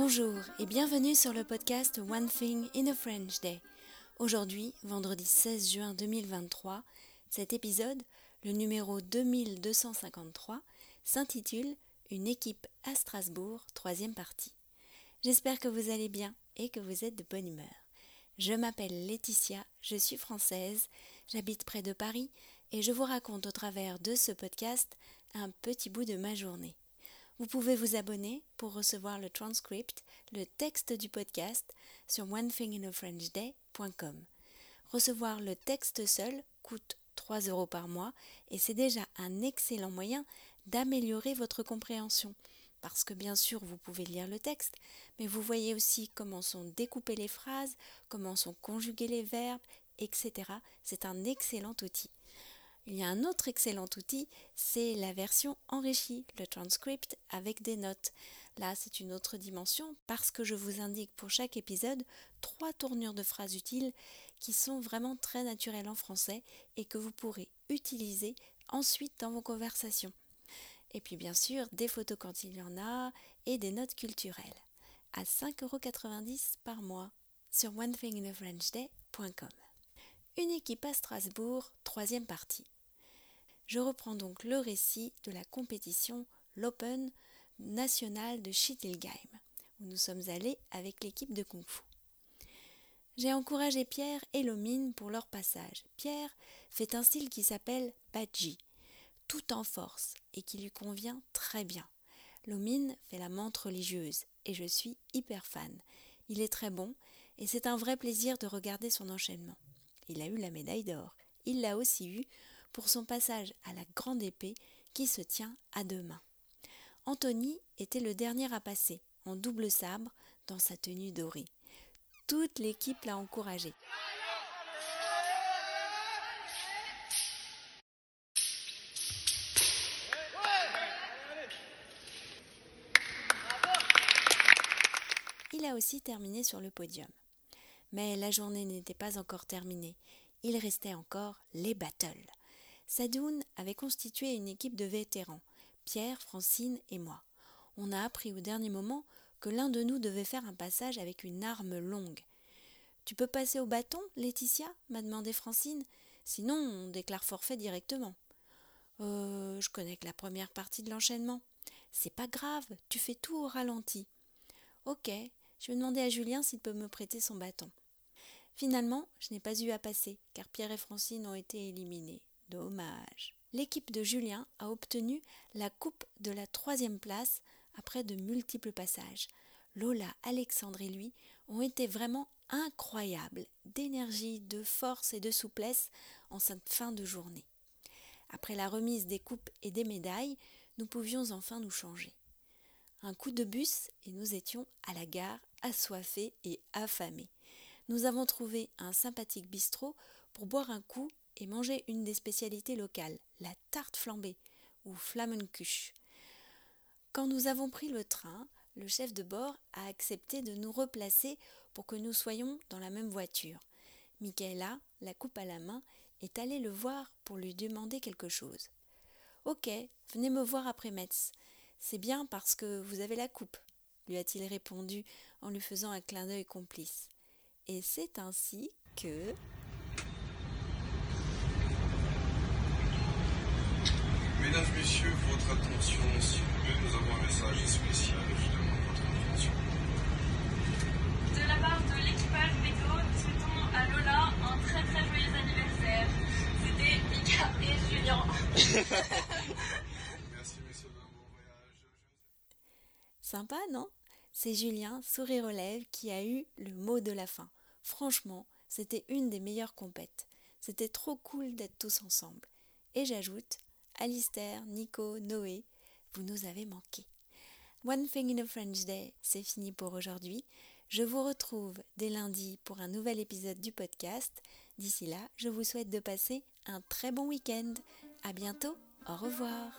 Bonjour et bienvenue sur le podcast One Thing in a French Day. Aujourd'hui, vendredi 16 juin 2023, cet épisode, le numéro 2253, s'intitule Une équipe à Strasbourg, troisième partie. J'espère que vous allez bien et que vous êtes de bonne humeur. Je m'appelle Laetitia, je suis française, j'habite près de Paris et je vous raconte au travers de ce podcast un petit bout de ma journée. Vous pouvez vous abonner pour recevoir le transcript, le texte du podcast sur onethinginafrenchday.com. Recevoir le texte seul coûte 3 euros par mois et c'est déjà un excellent moyen d'améliorer votre compréhension. Parce que bien sûr, vous pouvez lire le texte, mais vous voyez aussi comment sont découpées les phrases, comment sont conjugués les verbes, etc. C'est un excellent outil. Il y a un autre excellent outil, c'est la version enrichie, le transcript avec des notes. Là, c'est une autre dimension parce que je vous indique pour chaque épisode trois tournures de phrases utiles qui sont vraiment très naturelles en français et que vous pourrez utiliser ensuite dans vos conversations. Et puis bien sûr, des photos quand il y en a et des notes culturelles à 5,90€ par mois sur onethinginafrenchday.com. Une équipe à Strasbourg, troisième partie. Je reprends donc le récit de la compétition, l'Open national de Schittelgeim, où nous sommes allés avec l'équipe de Kung Fu. J'ai encouragé Pierre et Lomine pour leur passage. Pierre fait un style qui s'appelle Badji, tout en force et qui lui convient très bien. Lomine fait la menthe religieuse et je suis hyper fan. Il est très bon et c'est un vrai plaisir de regarder son enchaînement. Il a eu la médaille d'or. Il l'a aussi eu pour son passage à la grande épée qui se tient à deux mains. Anthony était le dernier à passer, en double sabre, dans sa tenue dorée. Toute l'équipe l'a encouragé. Il a aussi terminé sur le podium. Mais la journée n'était pas encore terminée. Il restait encore les battles. Sadoun avait constitué une équipe de vétérans, Pierre, Francine et moi. On a appris au dernier moment que l'un de nous devait faire un passage avec une arme longue. Tu peux passer au bâton, Laetitia? m'a demandé Francine. Sinon, on déclare forfait directement. Euh, je connais que la première partie de l'enchaînement. C'est pas grave, tu fais tout au ralenti. Ok, je vais demander à Julien s'il peut me prêter son bâton. Finalement, je n'ai pas eu à passer, car Pierre et Francine ont été éliminés. Dommage. L'équipe de Julien a obtenu la coupe de la troisième place après de multiples passages. Lola, Alexandre et lui ont été vraiment incroyables d'énergie, de force et de souplesse en cette fin de journée. Après la remise des coupes et des médailles, nous pouvions enfin nous changer. Un coup de bus et nous étions à la gare, assoiffés et affamés. Nous avons trouvé un sympathique bistrot pour boire un coup et manger une des spécialités locales, la tarte flambée ou Flammenkuche. Quand nous avons pris le train, le chef de bord a accepté de nous replacer pour que nous soyons dans la même voiture. Michaela, la coupe à la main, est allée le voir pour lui demander quelque chose. Ok, venez me voir après Metz. C'est bien parce que vous avez la coupe, lui a-t-il répondu en lui faisant un clin d'œil complice. Et c'est ainsi que. Mesdames, Messieurs, votre attention, s'il vous plaît, nous avons un message spécial je demande votre attention. De la part de l'équipage météo, nous souhaitons à Lola un très très joyeux anniversaire. C'était Mika et Julien. Merci, messieurs, bon voyage. Sympa, non? C'est Julien, sourire aux lèvres, qui a eu le mot de la fin. Franchement, c'était une des meilleures compètes. C'était trop cool d'être tous ensemble. Et j'ajoute, Alistair, Nico, Noé, vous nous avez manqué. One Thing in a French Day, c'est fini pour aujourd'hui. Je vous retrouve dès lundi pour un nouvel épisode du podcast. D'ici là, je vous souhaite de passer un très bon week-end. À bientôt. Au revoir.